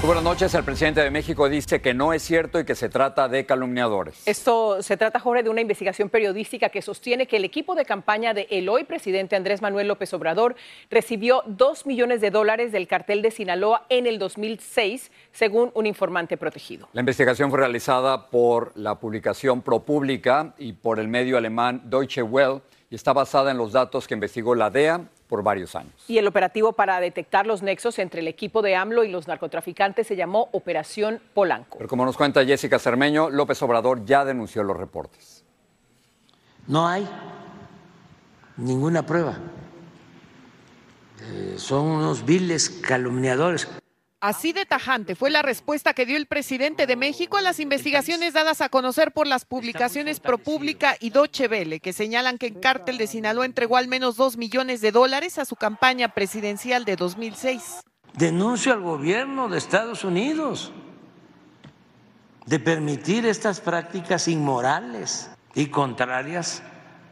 Buenas noches. El presidente de México dice que no es cierto y que se trata de calumniadores. Esto se trata, Jorge, de una investigación periodística que sostiene que el equipo de campaña de el hoy presidente Andrés Manuel López Obrador recibió dos millones de dólares del cartel de Sinaloa en el 2006, según un informante protegido. La investigación fue realizada por la publicación ProPublica y por el medio alemán Deutsche Welle y está basada en los datos que investigó la DEA por varios años. Y el operativo para detectar los nexos entre el equipo de AMLO y los narcotraficantes se llamó Operación Polanco. Pero como nos cuenta Jessica Cermeño, López Obrador ya denunció los reportes. No hay ninguna prueba. Eh, son unos viles calumniadores. Así de tajante fue la respuesta que dio el presidente de México a las investigaciones dadas a conocer por las publicaciones ProPublica y Deutsche Welle, que señalan que el cártel de Sinaloa entregó al menos dos millones de dólares a su campaña presidencial de 2006. Denuncio al gobierno de Estados Unidos de permitir estas prácticas inmorales y contrarias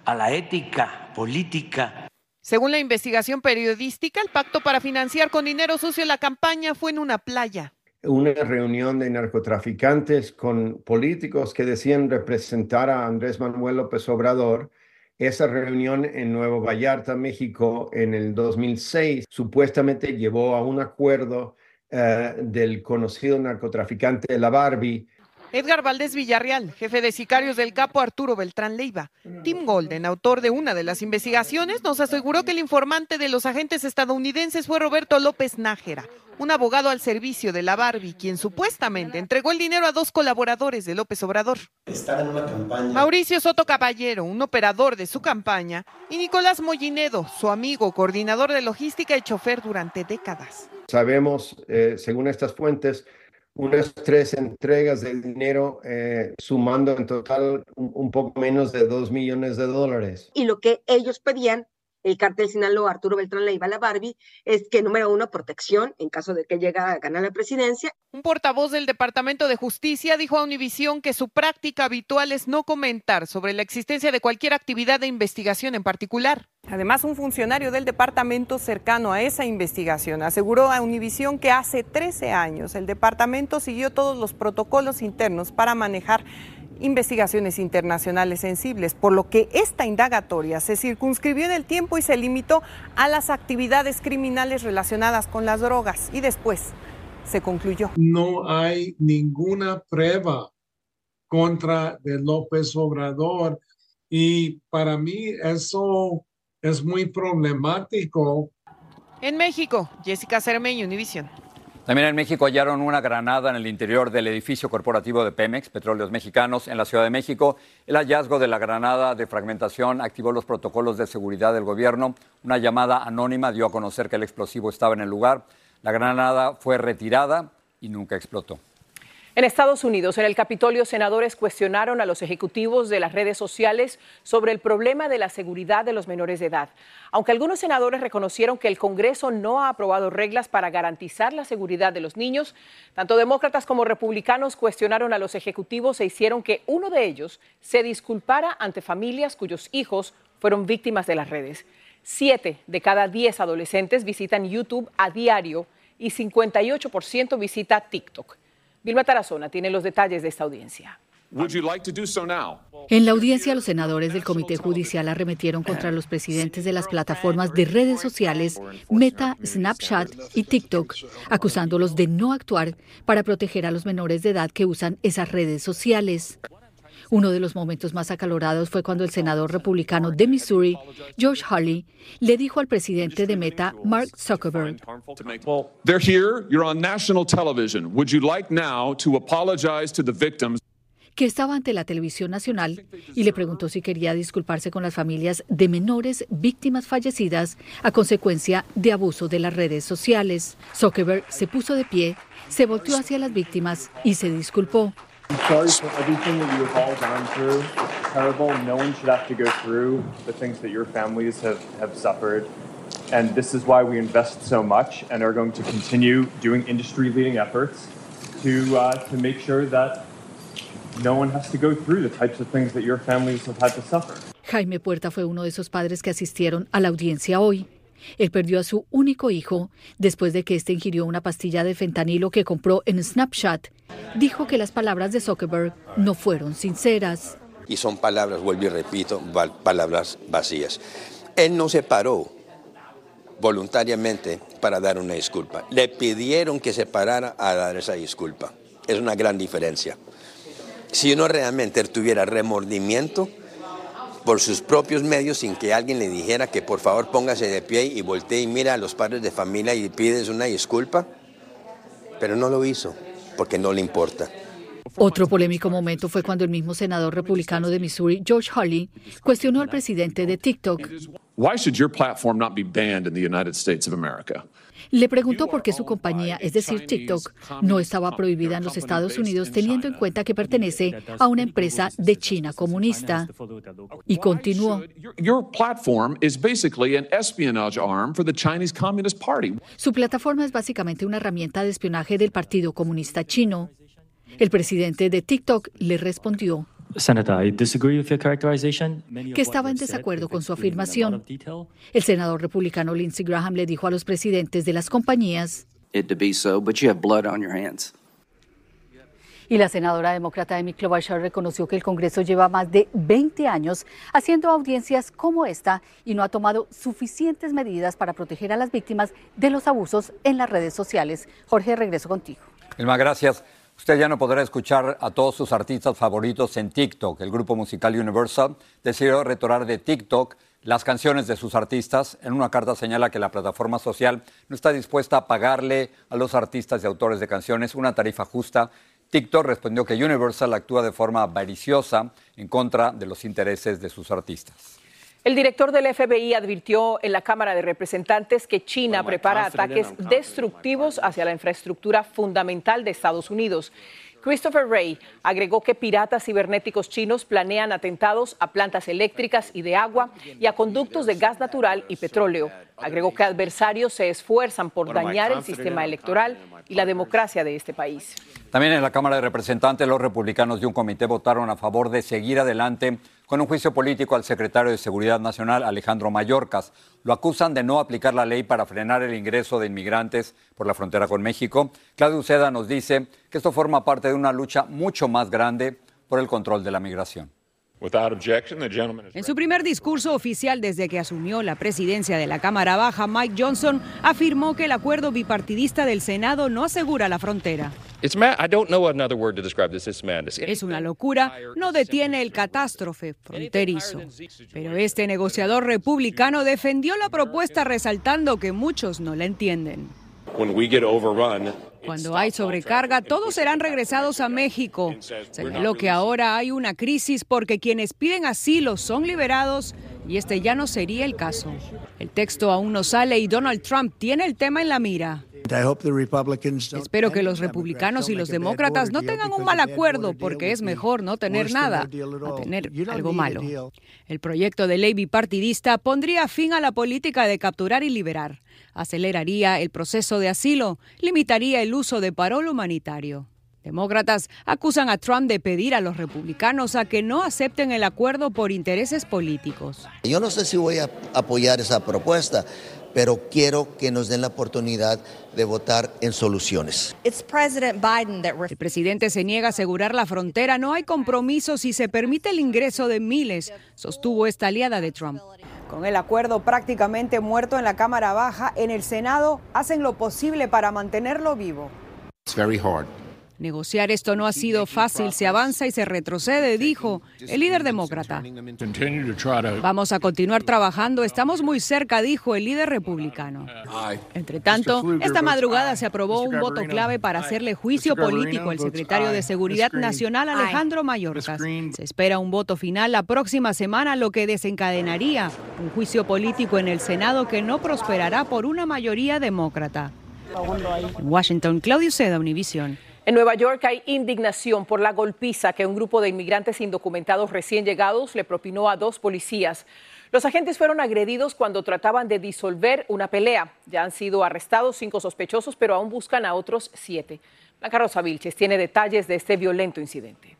a la ética política según la investigación periodística, el pacto para financiar con dinero sucio la campaña fue en una playa. Una reunión de narcotraficantes con políticos que decían representar a Andrés Manuel López Obrador. Esa reunión en Nuevo Vallarta, México, en el 2006, supuestamente llevó a un acuerdo eh, del conocido narcotraficante La Barbie Edgar Valdés Villarreal, jefe de sicarios del capo Arturo Beltrán Leiva. Tim Golden, autor de una de las investigaciones, nos aseguró que el informante de los agentes estadounidenses fue Roberto López Nájera, un abogado al servicio de la Barbie, quien supuestamente entregó el dinero a dos colaboradores de López Obrador. Mauricio Soto Caballero, un operador de su campaña, y Nicolás Mollinedo, su amigo, coordinador de logística y chofer durante décadas. Sabemos, eh, según estas fuentes, unas tres entregas de dinero, eh, sumando en total un, poco menos de dos millones de dólares. Y lo que ellos pedían, el cartel Sinaloa, Arturo Beltrán Leiva, la Barbie, es que número uno, protección en caso de que llegue a ganar la presidencia. Un portavoz del Departamento de Justicia dijo a Univisión que su práctica habitual es no comentar sobre la existencia de cualquier actividad de investigación en particular. Además, un funcionario del departamento cercano a esa investigación aseguró a Univisión que hace 13 años el departamento siguió todos los protocolos internos para manejar investigaciones internacionales sensibles, por lo que esta indagatoria se circunscribió en el tiempo y se limitó a las actividades criminales relacionadas con las drogas y después se concluyó. No hay ninguna prueba contra de López Obrador y para mí eso es muy problemático. En México, Jessica Cermeño, Univision. También en México hallaron una granada en el interior del edificio corporativo de Pemex, Petróleos Mexicanos, en la Ciudad de México. El hallazgo de la granada de fragmentación activó los protocolos de seguridad del gobierno. Una llamada anónima dio a conocer que el explosivo estaba en el lugar. La granada fue retirada y nunca explotó. En Estados Unidos, en el Capitolio, senadores cuestionaron a los ejecutivos de las redes sociales sobre el problema de la seguridad de los menores de edad. Aunque algunos senadores reconocieron que el Congreso no ha aprobado reglas para garantizar la seguridad de los niños, tanto demócratas como republicanos cuestionaron a los ejecutivos e hicieron que uno de ellos se disculpara ante familias cuyos hijos fueron víctimas de las redes. Siete de cada diez adolescentes visitan YouTube a diario y 58% visita TikTok. Vilma Tarazona tiene los detalles de esta audiencia. En la audiencia, los senadores del Comité Judicial arremetieron contra los presidentes de las plataformas de redes sociales Meta, Snapchat y TikTok, acusándolos de no actuar para proteger a los menores de edad que usan esas redes sociales. Uno de los momentos más acalorados fue cuando el senador republicano de Missouri, George Hurley, le dijo al presidente de Meta, Mark Zuckerberg, que estaba ante la televisión nacional y le preguntó si quería disculparse con las familias de menores víctimas fallecidas a consecuencia de abuso de las redes sociales. Zuckerberg se puso de pie, se volteó hacia las víctimas y se disculpó. Sorry for everything that you have all gone through. It's terrible. No one should have to go through the things that your families have, have suffered. And this is why we invest so much and are going to continue doing industry leading efforts to, uh, to make sure that no one has to go through the types of things that your families have had to suffer. Jaime Puerta fue uno de esos padres que asistieron a la audiencia hoy. Él perdió a su único hijo después de que éste ingirió una pastilla de fentanilo que compró en Snapchat. Dijo que las palabras de Zuckerberg no fueron sinceras. Y son palabras, vuelvo y repito, palabras vacías. Él no se paró voluntariamente para dar una disculpa. Le pidieron que se parara a dar esa disculpa. Es una gran diferencia. Si uno realmente tuviera remordimiento, por sus propios medios sin que alguien le dijera que por favor póngase de pie y voltee y mira a los padres de familia y pides una disculpa, pero no lo hizo porque no le importa. Otro polémico momento fue cuando el mismo senador republicano de Missouri, George Hawley, cuestionó al presidente de TikTok. Why should your platform not be banned in the United States of America? Le preguntó por qué su compañía, es decir, TikTok, no estaba prohibida en los Estados Unidos teniendo en cuenta que pertenece a una empresa de China comunista. Y continuó. Su plataforma es básicamente una herramienta de espionaje del Partido Comunista Chino. El presidente de TikTok le respondió que estaba en desacuerdo con su afirmación. El senador republicano Lindsey Graham le dijo a los presidentes de las compañías y la senadora demócrata Amy Klobuchar reconoció que el Congreso lleva más de 20 años haciendo audiencias como esta y no ha tomado suficientes medidas para proteger a las víctimas de los abusos en las redes sociales. Jorge, regreso contigo. Elma, gracias. Usted ya no podrá escuchar a todos sus artistas favoritos en TikTok. El grupo musical Universal decidió retorar de TikTok las canciones de sus artistas. En una carta señala que la plataforma social no está dispuesta a pagarle a los artistas y autores de canciones una tarifa justa. TikTok respondió que Universal actúa de forma avariciosa en contra de los intereses de sus artistas. El director del FBI advirtió en la Cámara de Representantes que China prepara ataques destructivos hacia la infraestructura fundamental de Estados Unidos. Christopher Wray agregó que piratas cibernéticos chinos planean atentados a plantas eléctricas y de agua y a conductos de gas natural y petróleo. Agregó que adversarios se esfuerzan por dañar el sistema electoral y la democracia de este país. También en la Cámara de Representantes los republicanos de un comité votaron a favor de seguir adelante con un juicio político al secretario de Seguridad Nacional, Alejandro Mayorkas. Lo acusan de no aplicar la ley para frenar el ingreso de inmigrantes por la frontera con México. Claudio Uceda nos dice que esto forma parte de una lucha mucho más grande por el control de la migración. En su primer discurso oficial desde que asumió la presidencia de la Cámara Baja, Mike Johnson afirmó que el acuerdo bipartidista del Senado no asegura la frontera. Es una locura, no detiene el catástrofe fronterizo. Pero este negociador republicano defendió la propuesta resaltando que muchos no la entienden. Cuando hay sobrecarga, todos serán regresados a México. Señaló que ahora hay una crisis porque quienes piden asilo son liberados y este ya no sería el caso. El texto aún no sale y Donald Trump tiene el tema en la mira. Espero que los republicanos y los demócratas no tengan un mal acuerdo porque es mejor no tener nada a tener algo malo. El proyecto de ley bipartidista pondría fin a la política de capturar y liberar, aceleraría el proceso de asilo, limitaría el uso de parol humanitario. Demócratas acusan a Trump de pedir a los republicanos a que no acepten el acuerdo por intereses políticos. Yo no sé si voy a apoyar esa propuesta, pero quiero que nos den la oportunidad de votar en soluciones. El presidente se niega a asegurar la frontera. No hay compromiso si se permite el ingreso de miles, sostuvo esta aliada de Trump. Con el acuerdo prácticamente muerto en la Cámara Baja, en el Senado hacen lo posible para mantenerlo vivo. Negociar esto no ha sido fácil, se avanza y se retrocede, dijo el líder demócrata. Vamos a continuar trabajando, estamos muy cerca, dijo el líder republicano. Entre tanto, esta madrugada se aprobó un voto clave para hacerle juicio político al secretario de Seguridad Nacional Alejandro Mayorkas. Se espera un voto final la próxima semana, lo que desencadenaría un juicio político en el Senado que no prosperará por una mayoría demócrata. Washington, Claudio Seda, Univision. En Nueva York hay indignación por la golpiza que un grupo de inmigrantes indocumentados recién llegados le propinó a dos policías. Los agentes fueron agredidos cuando trataban de disolver una pelea. Ya han sido arrestados cinco sospechosos, pero aún buscan a otros siete. Blanca Rosa Vilches tiene detalles de este violento incidente.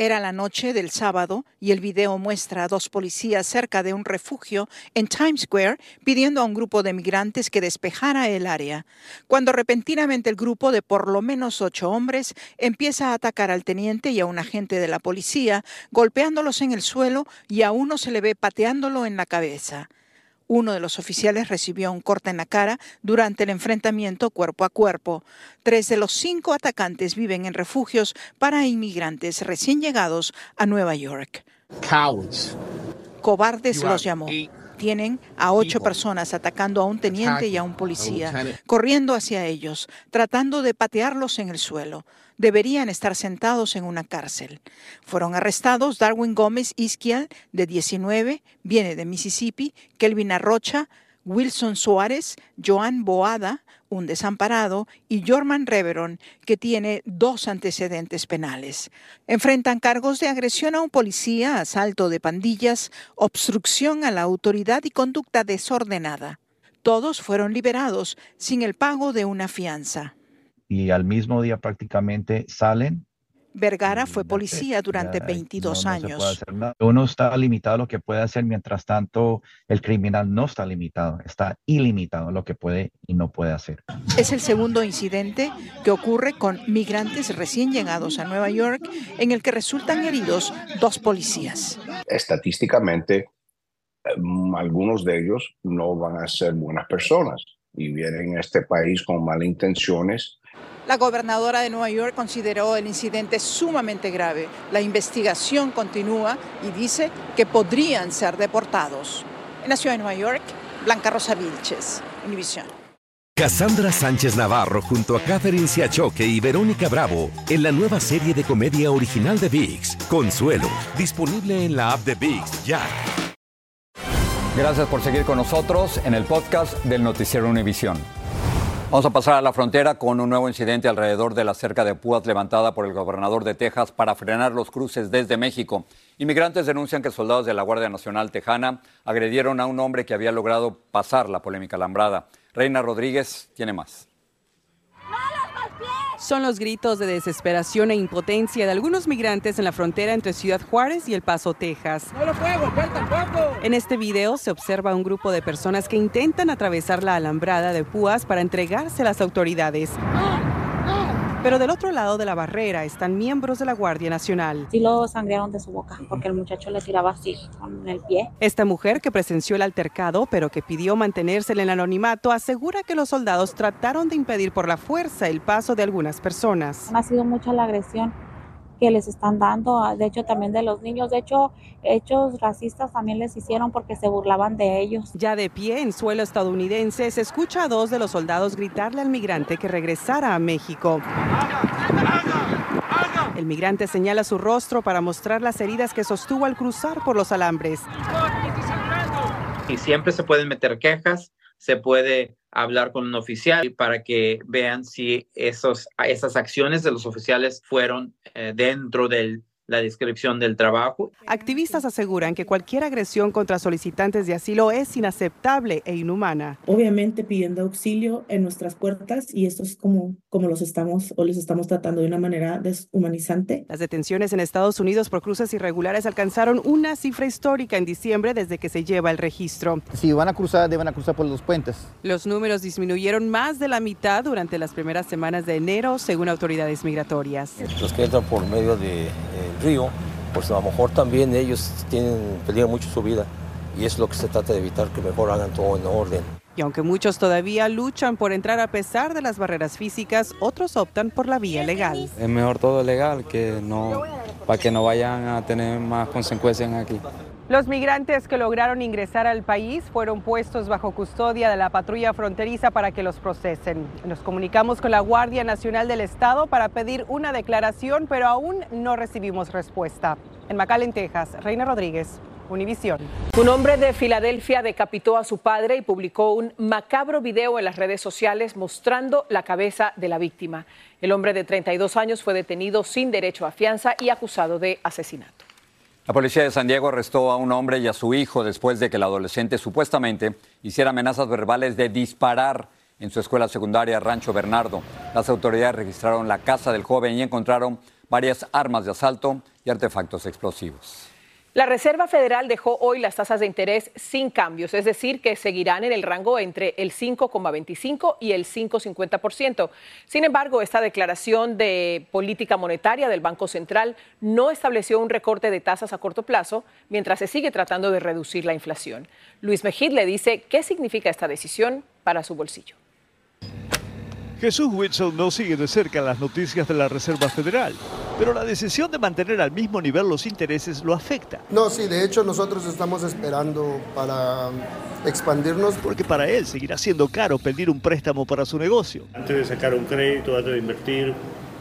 Era la noche del sábado y el video muestra a dos policías cerca de un refugio en Times Square pidiendo a un grupo de migrantes que despejara el área, cuando repentinamente el grupo de por lo menos ocho hombres empieza a atacar al teniente y a un agente de la policía, golpeándolos en el suelo y a uno se le ve pateándolo en la cabeza. Uno de los oficiales recibió un corte en la cara durante el enfrentamiento cuerpo a cuerpo. Tres de los cinco atacantes viven en refugios para inmigrantes recién llegados a Nueva York. Cobardes los llamó. Tienen a ocho personas atacando a un teniente y a un policía, corriendo hacia ellos, tratando de patearlos en el suelo. Deberían estar sentados en una cárcel. Fueron arrestados Darwin Gómez Isquial, de 19, viene de Mississippi, Kelvin Arrocha, Wilson Suárez, Joan Boada, un desamparado, y Jorman Reveron, que tiene dos antecedentes penales. Enfrentan cargos de agresión a un policía, asalto de pandillas, obstrucción a la autoridad y conducta desordenada. Todos fueron liberados sin el pago de una fianza. Y al mismo día prácticamente salen Vergara fue policía durante 22 años. Uno está limitado a lo que puede hacer, mientras tanto el criminal no está limitado, está ilimitado a lo que puede y no puede hacer. Es el segundo incidente que ocurre con migrantes recién llegados a Nueva York en el que resultan heridos dos policías. Estadísticamente, mm, algunos de ellos no van a ser buenas personas y vienen a este país con malas intenciones la gobernadora de Nueva York consideró el incidente sumamente grave. La investigación continúa y dice que podrían ser deportados. En la ciudad de Nueva York, Blanca Rosa Vilches, Univision. Cassandra Sánchez Navarro junto a Catherine Siachoque y Verónica Bravo en la nueva serie de comedia original de VIX, Consuelo, disponible en la app de VIX ya. Gracias por seguir con nosotros en el podcast del Noticiero Univisión. Vamos a pasar a la frontera con un nuevo incidente alrededor de la cerca de Púas levantada por el gobernador de Texas para frenar los cruces desde México. Inmigrantes denuncian que soldados de la Guardia Nacional Tejana agredieron a un hombre que había logrado pasar la polémica alambrada. Reina Rodríguez tiene más. Son los gritos de desesperación e impotencia de algunos migrantes en la frontera entre Ciudad Juárez y El Paso, Texas. En este video se observa un grupo de personas que intentan atravesar la alambrada de púas para entregarse a las autoridades. Pero del otro lado de la barrera están miembros de la Guardia Nacional. Sí lo sangrearon de su boca porque el muchacho le tiraba así con el pie. Esta mujer que presenció el altercado pero que pidió mantenerse en el anonimato asegura que los soldados trataron de impedir por la fuerza el paso de algunas personas. Ha sido mucha la agresión que les están dando, ah, de hecho también de los niños, de hecho hechos racistas también les hicieron porque se burlaban de ellos. Ya de pie en suelo estadounidense se escucha a dos de los soldados gritarle al migrante que regresara a México. El migrante señala su rostro para mostrar las heridas que sostuvo al cruzar por los alambres. Y siempre se pueden meter quejas, se puede hablar con un oficial para que vean si esos, esas acciones de los oficiales fueron eh, dentro del la descripción del trabajo. Activistas aseguran que cualquier agresión contra solicitantes de asilo es inaceptable e inhumana. Obviamente pidiendo auxilio en nuestras puertas y esto es como, como los estamos o les estamos tratando de una manera deshumanizante. Las detenciones en Estados Unidos por cruces irregulares alcanzaron una cifra histórica en diciembre desde que se lleva el registro. Si van a cruzar, deben a cruzar por los puentes. Los números disminuyeron más de la mitad durante las primeras semanas de enero, según autoridades migratorias. Los que entran por medio de... Eh, río, pues a lo mejor también ellos tienen, peligro mucho su vida y es lo que se trata de evitar, que mejor hagan todo en orden. Y aunque muchos todavía luchan por entrar a pesar de las barreras físicas, otros optan por la vía legal. Es mejor todo legal que no, para que no vayan a tener más consecuencias aquí. Los migrantes que lograron ingresar al país fueron puestos bajo custodia de la patrulla fronteriza para que los procesen. Nos comunicamos con la Guardia Nacional del Estado para pedir una declaración, pero aún no recibimos respuesta. En McAllen, Texas, Reina Rodríguez, Univisión. Un hombre de Filadelfia decapitó a su padre y publicó un macabro video en las redes sociales mostrando la cabeza de la víctima. El hombre de 32 años fue detenido sin derecho a fianza y acusado de asesinato. La policía de San Diego arrestó a un hombre y a su hijo después de que el adolescente supuestamente hiciera amenazas verbales de disparar en su escuela secundaria Rancho Bernardo. Las autoridades registraron la casa del joven y encontraron varias armas de asalto y artefactos explosivos. La Reserva Federal dejó hoy las tasas de interés sin cambios, es decir, que seguirán en el rango entre el 5,25 y el 5,50%. Sin embargo, esta declaración de política monetaria del Banco Central no estableció un recorte de tasas a corto plazo, mientras se sigue tratando de reducir la inflación. Luis Mejid le dice qué significa esta decisión para su bolsillo. Jesús Whitson no sigue de cerca las noticias de la Reserva Federal, pero la decisión de mantener al mismo nivel los intereses lo afecta. No, sí, de hecho nosotros estamos esperando para expandirnos. Porque para él seguirá siendo caro pedir un préstamo para su negocio. Antes de sacar un crédito, antes de invertir,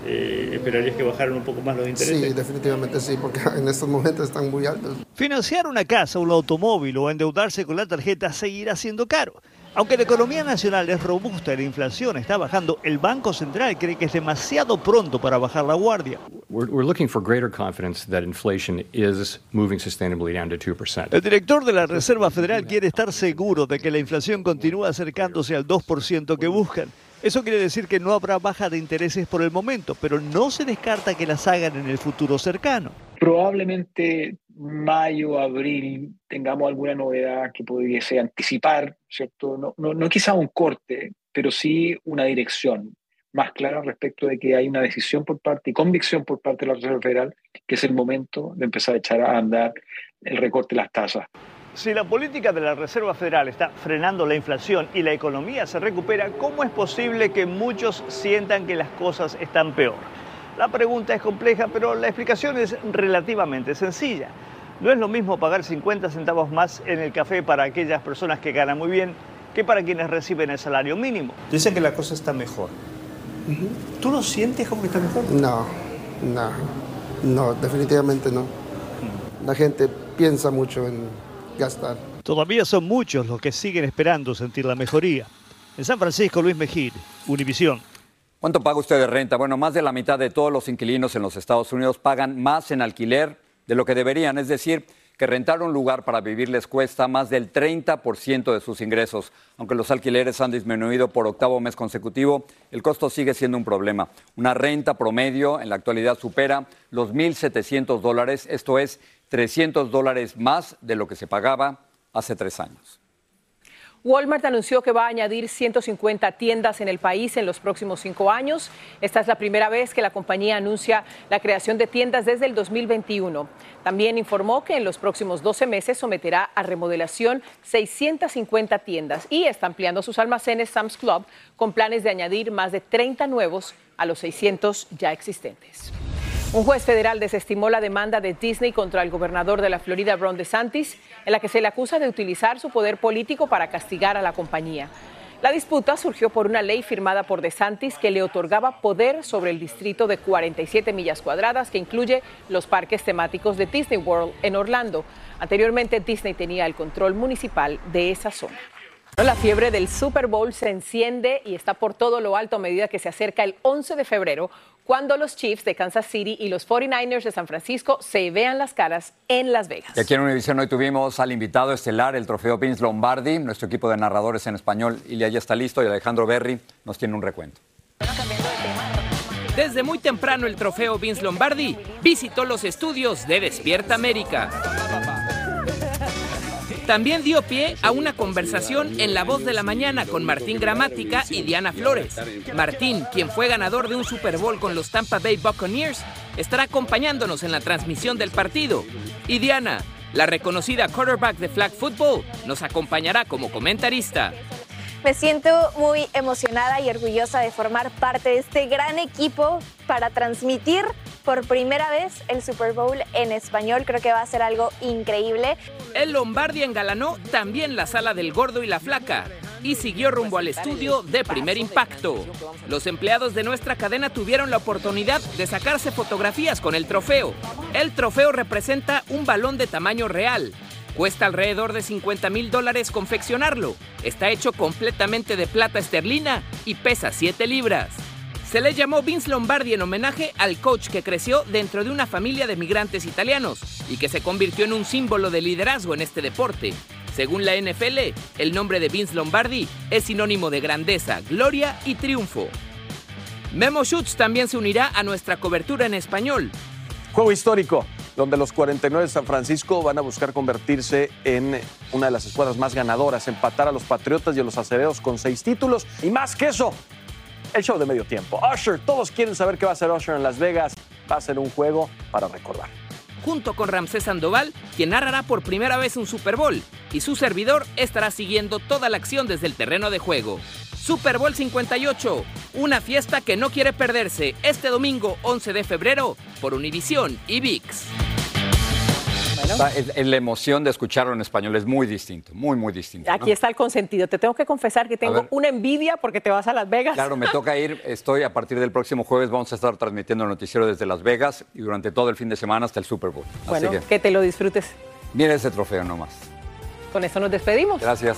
eh, ¿esperarías que bajaran un poco más los intereses? Sí, definitivamente sí, porque en estos momentos están muy altos. Financiar una casa, un automóvil o endeudarse con la tarjeta seguirá siendo caro. Aunque la economía nacional es robusta y la inflación está bajando, el Banco Central cree que es demasiado pronto para bajar la guardia. El director de la Reserva Federal quiere estar seguro de que la inflación continúa acercándose al 2% que buscan. Eso quiere decir que no habrá baja de intereses por el momento, pero no se descarta que las hagan en el futuro cercano. Probablemente mayo, abril, tengamos alguna novedad que pudiese anticipar, ¿cierto? No, no, no quizá un corte, pero sí una dirección más clara respecto de que hay una decisión por parte y convicción por parte de la Reserva Federal que es el momento de empezar a echar a andar el recorte de las tasas. Si la política de la Reserva Federal está frenando la inflación y la economía se recupera, ¿cómo es posible que muchos sientan que las cosas están peor? La pregunta es compleja, pero la explicación es relativamente sencilla. No es lo mismo pagar 50 centavos más en el café para aquellas personas que ganan muy bien que para quienes reciben el salario mínimo. Dicen que la cosa está mejor. ¿Tú lo sientes como que está mejor? No, no, no, definitivamente no. La gente piensa mucho en gastar. Todavía son muchos los que siguen esperando sentir la mejoría. En San Francisco, Luis Mejir, Univisión. ¿Cuánto paga usted de renta? Bueno, más de la mitad de todos los inquilinos en los Estados Unidos pagan más en alquiler de lo que deberían, es decir, que rentar un lugar para vivir les cuesta más del 30% de sus ingresos. Aunque los alquileres han disminuido por octavo mes consecutivo, el costo sigue siendo un problema. Una renta promedio en la actualidad supera los 1.700 dólares, esto es 300 dólares más de lo que se pagaba hace tres años. Walmart anunció que va a añadir 150 tiendas en el país en los próximos cinco años. Esta es la primera vez que la compañía anuncia la creación de tiendas desde el 2021. También informó que en los próximos 12 meses someterá a remodelación 650 tiendas y está ampliando sus almacenes Sam's Club con planes de añadir más de 30 nuevos a los 600 ya existentes. Un juez federal desestimó la demanda de Disney contra el gobernador de la Florida, Ron DeSantis, en la que se le acusa de utilizar su poder político para castigar a la compañía. La disputa surgió por una ley firmada por DeSantis que le otorgaba poder sobre el distrito de 47 millas cuadradas que incluye los parques temáticos de Disney World en Orlando. Anteriormente Disney tenía el control municipal de esa zona. La fiebre del Super Bowl se enciende y está por todo lo alto a medida que se acerca el 11 de febrero, cuando los Chiefs de Kansas City y los 49ers de San Francisco se vean las caras en Las Vegas. Y aquí en Univision hoy tuvimos al invitado estelar, el trofeo Vince Lombardi. Nuestro equipo de narradores en español, Ilia ya está listo y Alejandro Berry nos tiene un recuento. Desde muy temprano el trofeo Vince Lombardi visitó los estudios de Despierta América. También dio pie a una conversación en La Voz de la Mañana con Martín Gramática y Diana Flores. Martín, quien fue ganador de un Super Bowl con los Tampa Bay Buccaneers, estará acompañándonos en la transmisión del partido. Y Diana, la reconocida quarterback de flag football, nos acompañará como comentarista. Me siento muy emocionada y orgullosa de formar parte de este gran equipo para transmitir por primera vez el Super Bowl en español. Creo que va a ser algo increíble. El Lombardi engalanó también la sala del gordo y la flaca y siguió rumbo al estudio de primer impacto. Los empleados de nuestra cadena tuvieron la oportunidad de sacarse fotografías con el trofeo. El trofeo representa un balón de tamaño real Cuesta alrededor de 50 mil dólares confeccionarlo. Está hecho completamente de plata esterlina y pesa 7 libras. Se le llamó Vince Lombardi en homenaje al coach que creció dentro de una familia de migrantes italianos y que se convirtió en un símbolo de liderazgo en este deporte. Según la NFL, el nombre de Vince Lombardi es sinónimo de grandeza, gloria y triunfo. Memo Schutz también se unirá a nuestra cobertura en español. Juego histórico, donde los 49 de San Francisco van a buscar convertirse en una de las escuadras más ganadoras, empatar a los Patriotas y a los Acereros con seis títulos. Y más que eso, el show de medio tiempo. Usher, todos quieren saber qué va a hacer Usher en Las Vegas. Va a ser un juego para recordar. Junto con Ramsés Sandoval, quien narrará por primera vez un Super Bowl, y su servidor estará siguiendo toda la acción desde el terreno de juego. Super Bowl 58, una fiesta que no quiere perderse este domingo 11 de febrero por Univisión y VIX. La emoción de escucharlo en español es muy distinto, muy, muy distinto. Aquí está el consentido. Te tengo que confesar que tengo una envidia porque te vas a Las Vegas. Claro, me toca ir. Estoy a partir del próximo jueves, vamos a estar transmitiendo el noticiero desde Las Vegas y durante todo el fin de semana hasta el Super Bowl. Bueno, que te lo disfrutes. Mira ese trofeo nomás. Con eso nos despedimos. Gracias.